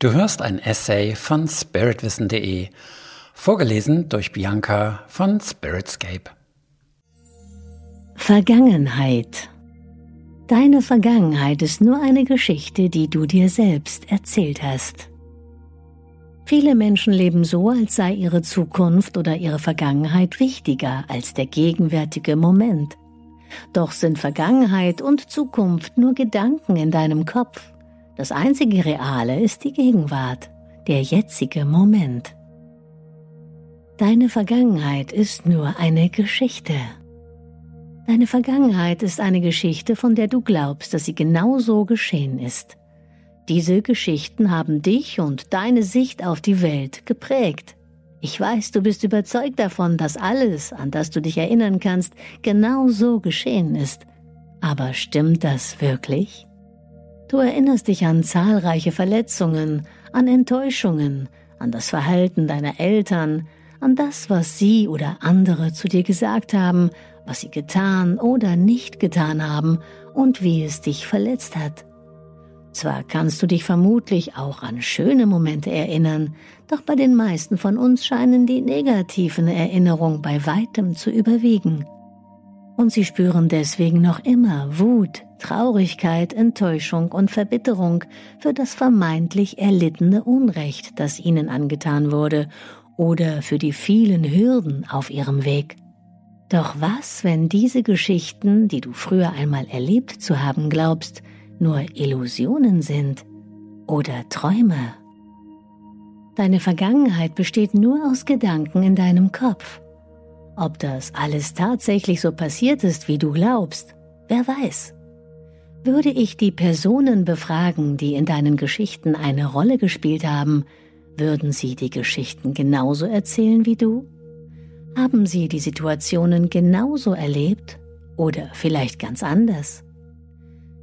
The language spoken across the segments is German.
Du hörst ein Essay von spiritwissen.de, vorgelesen durch Bianca von Spiritscape. Vergangenheit. Deine Vergangenheit ist nur eine Geschichte, die du dir selbst erzählt hast. Viele Menschen leben so, als sei ihre Zukunft oder ihre Vergangenheit wichtiger als der gegenwärtige Moment. Doch sind Vergangenheit und Zukunft nur Gedanken in deinem Kopf. Das einzige Reale ist die Gegenwart, der jetzige Moment. Deine Vergangenheit ist nur eine Geschichte. Deine Vergangenheit ist eine Geschichte, von der du glaubst, dass sie genau so geschehen ist. Diese Geschichten haben dich und deine Sicht auf die Welt geprägt. Ich weiß, du bist überzeugt davon, dass alles, an das du dich erinnern kannst, genau so geschehen ist. Aber stimmt das wirklich? Du erinnerst dich an zahlreiche Verletzungen, an Enttäuschungen, an das Verhalten deiner Eltern, an das, was sie oder andere zu dir gesagt haben, was sie getan oder nicht getan haben und wie es dich verletzt hat. Zwar kannst du dich vermutlich auch an schöne Momente erinnern, doch bei den meisten von uns scheinen die negativen Erinnerungen bei weitem zu überwiegen und sie spüren deswegen noch immer Wut, Traurigkeit, Enttäuschung und Verbitterung für das vermeintlich erlittene Unrecht, das ihnen angetan wurde, oder für die vielen Hürden auf ihrem Weg. Doch was, wenn diese Geschichten, die du früher einmal erlebt zu haben glaubst, nur Illusionen sind oder Träume? Deine Vergangenheit besteht nur aus Gedanken in deinem Kopf. Ob das alles tatsächlich so passiert ist, wie du glaubst, wer weiß. Würde ich die Personen befragen, die in deinen Geschichten eine Rolle gespielt haben, würden sie die Geschichten genauso erzählen wie du? Haben sie die Situationen genauso erlebt oder vielleicht ganz anders?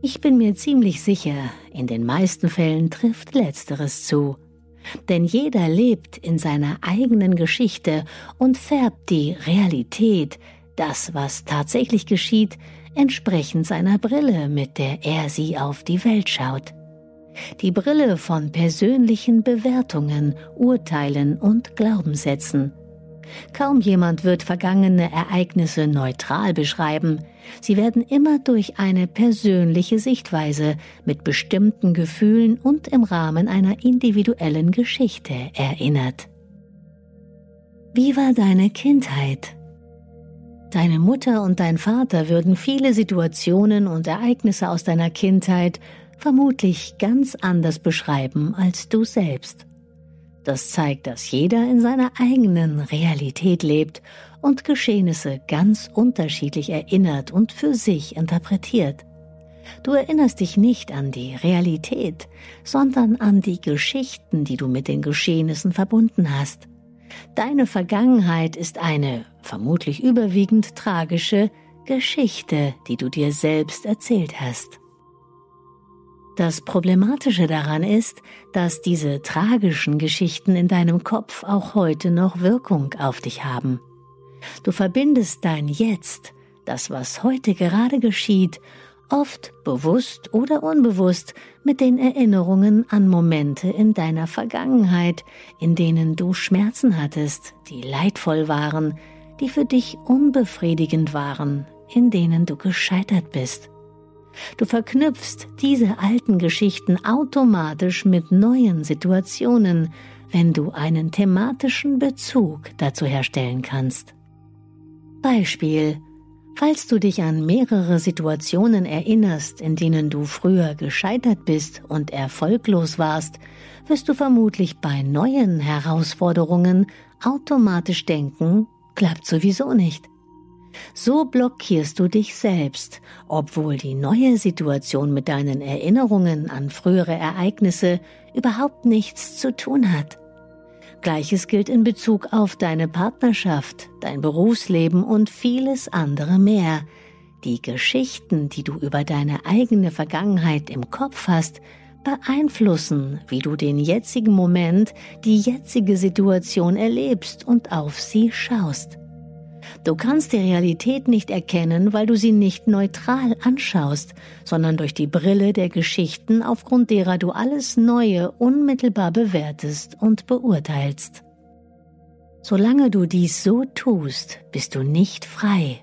Ich bin mir ziemlich sicher, in den meisten Fällen trifft letzteres zu. Denn jeder lebt in seiner eigenen Geschichte und färbt die Realität, das, was tatsächlich geschieht, entsprechend seiner Brille, mit der er sie auf die Welt schaut. Die Brille von persönlichen Bewertungen, Urteilen und Glaubenssätzen. Kaum jemand wird vergangene Ereignisse neutral beschreiben, sie werden immer durch eine persönliche Sichtweise mit bestimmten Gefühlen und im Rahmen einer individuellen Geschichte erinnert. Wie war deine Kindheit? Deine Mutter und dein Vater würden viele Situationen und Ereignisse aus deiner Kindheit vermutlich ganz anders beschreiben als du selbst. Das zeigt, dass jeder in seiner eigenen Realität lebt und Geschehnisse ganz unterschiedlich erinnert und für sich interpretiert. Du erinnerst dich nicht an die Realität, sondern an die Geschichten, die du mit den Geschehnissen verbunden hast. Deine Vergangenheit ist eine, vermutlich überwiegend tragische, Geschichte, die du dir selbst erzählt hast. Das Problematische daran ist, dass diese tragischen Geschichten in deinem Kopf auch heute noch Wirkung auf dich haben. Du verbindest dein Jetzt, das was heute gerade geschieht, oft bewusst oder unbewusst mit den Erinnerungen an Momente in deiner Vergangenheit, in denen du Schmerzen hattest, die leidvoll waren, die für dich unbefriedigend waren, in denen du gescheitert bist. Du verknüpfst diese alten Geschichten automatisch mit neuen Situationen, wenn du einen thematischen Bezug dazu herstellen kannst. Beispiel Falls du dich an mehrere Situationen erinnerst, in denen du früher gescheitert bist und erfolglos warst, wirst du vermutlich bei neuen Herausforderungen automatisch denken, klappt sowieso nicht. So blockierst du dich selbst, obwohl die neue Situation mit deinen Erinnerungen an frühere Ereignisse überhaupt nichts zu tun hat. Gleiches gilt in Bezug auf deine Partnerschaft, dein Berufsleben und vieles andere mehr. Die Geschichten, die du über deine eigene Vergangenheit im Kopf hast, beeinflussen, wie du den jetzigen Moment, die jetzige Situation erlebst und auf sie schaust. Du kannst die Realität nicht erkennen, weil du sie nicht neutral anschaust, sondern durch die Brille der Geschichten, aufgrund derer du alles Neue unmittelbar bewertest und beurteilst. Solange du dies so tust, bist du nicht frei.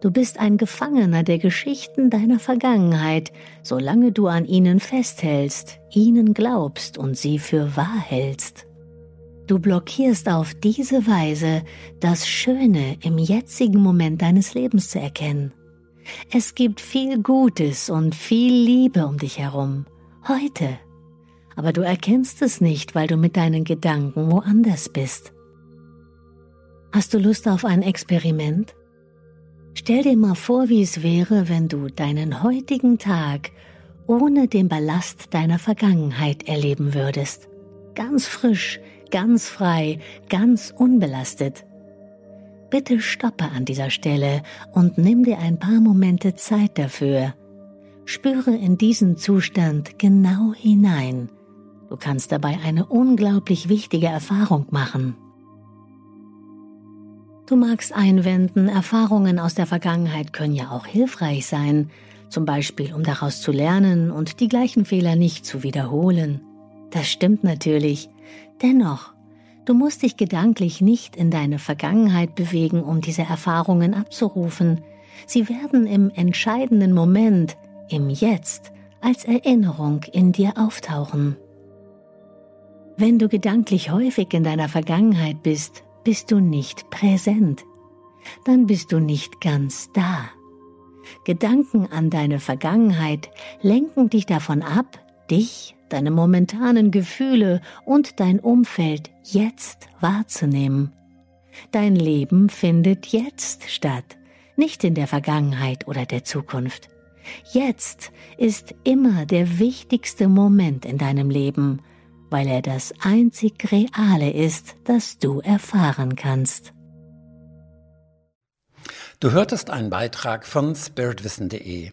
Du bist ein Gefangener der Geschichten deiner Vergangenheit, solange du an ihnen festhältst, ihnen glaubst und sie für wahr hältst. Du blockierst auf diese Weise das Schöne im jetzigen Moment deines Lebens zu erkennen. Es gibt viel Gutes und viel Liebe um dich herum, heute. Aber du erkennst es nicht, weil du mit deinen Gedanken woanders bist. Hast du Lust auf ein Experiment? Stell dir mal vor, wie es wäre, wenn du deinen heutigen Tag ohne den Ballast deiner Vergangenheit erleben würdest. Ganz frisch, ganz frei, ganz unbelastet. Bitte stoppe an dieser Stelle und nimm dir ein paar Momente Zeit dafür. Spüre in diesen Zustand genau hinein. Du kannst dabei eine unglaublich wichtige Erfahrung machen. Du magst einwenden, Erfahrungen aus der Vergangenheit können ja auch hilfreich sein, zum Beispiel um daraus zu lernen und die gleichen Fehler nicht zu wiederholen. Das stimmt natürlich. Dennoch, du musst dich gedanklich nicht in deine Vergangenheit bewegen, um diese Erfahrungen abzurufen. Sie werden im entscheidenden Moment, im Jetzt, als Erinnerung in dir auftauchen. Wenn du gedanklich häufig in deiner Vergangenheit bist, bist du nicht präsent. Dann bist du nicht ganz da. Gedanken an deine Vergangenheit lenken dich davon ab, dich deine momentanen Gefühle und dein Umfeld jetzt wahrzunehmen. Dein Leben findet jetzt statt, nicht in der Vergangenheit oder der Zukunft. Jetzt ist immer der wichtigste Moment in deinem Leben, weil er das einzig Reale ist, das du erfahren kannst. Du hörtest einen Beitrag von spiritwissen.de.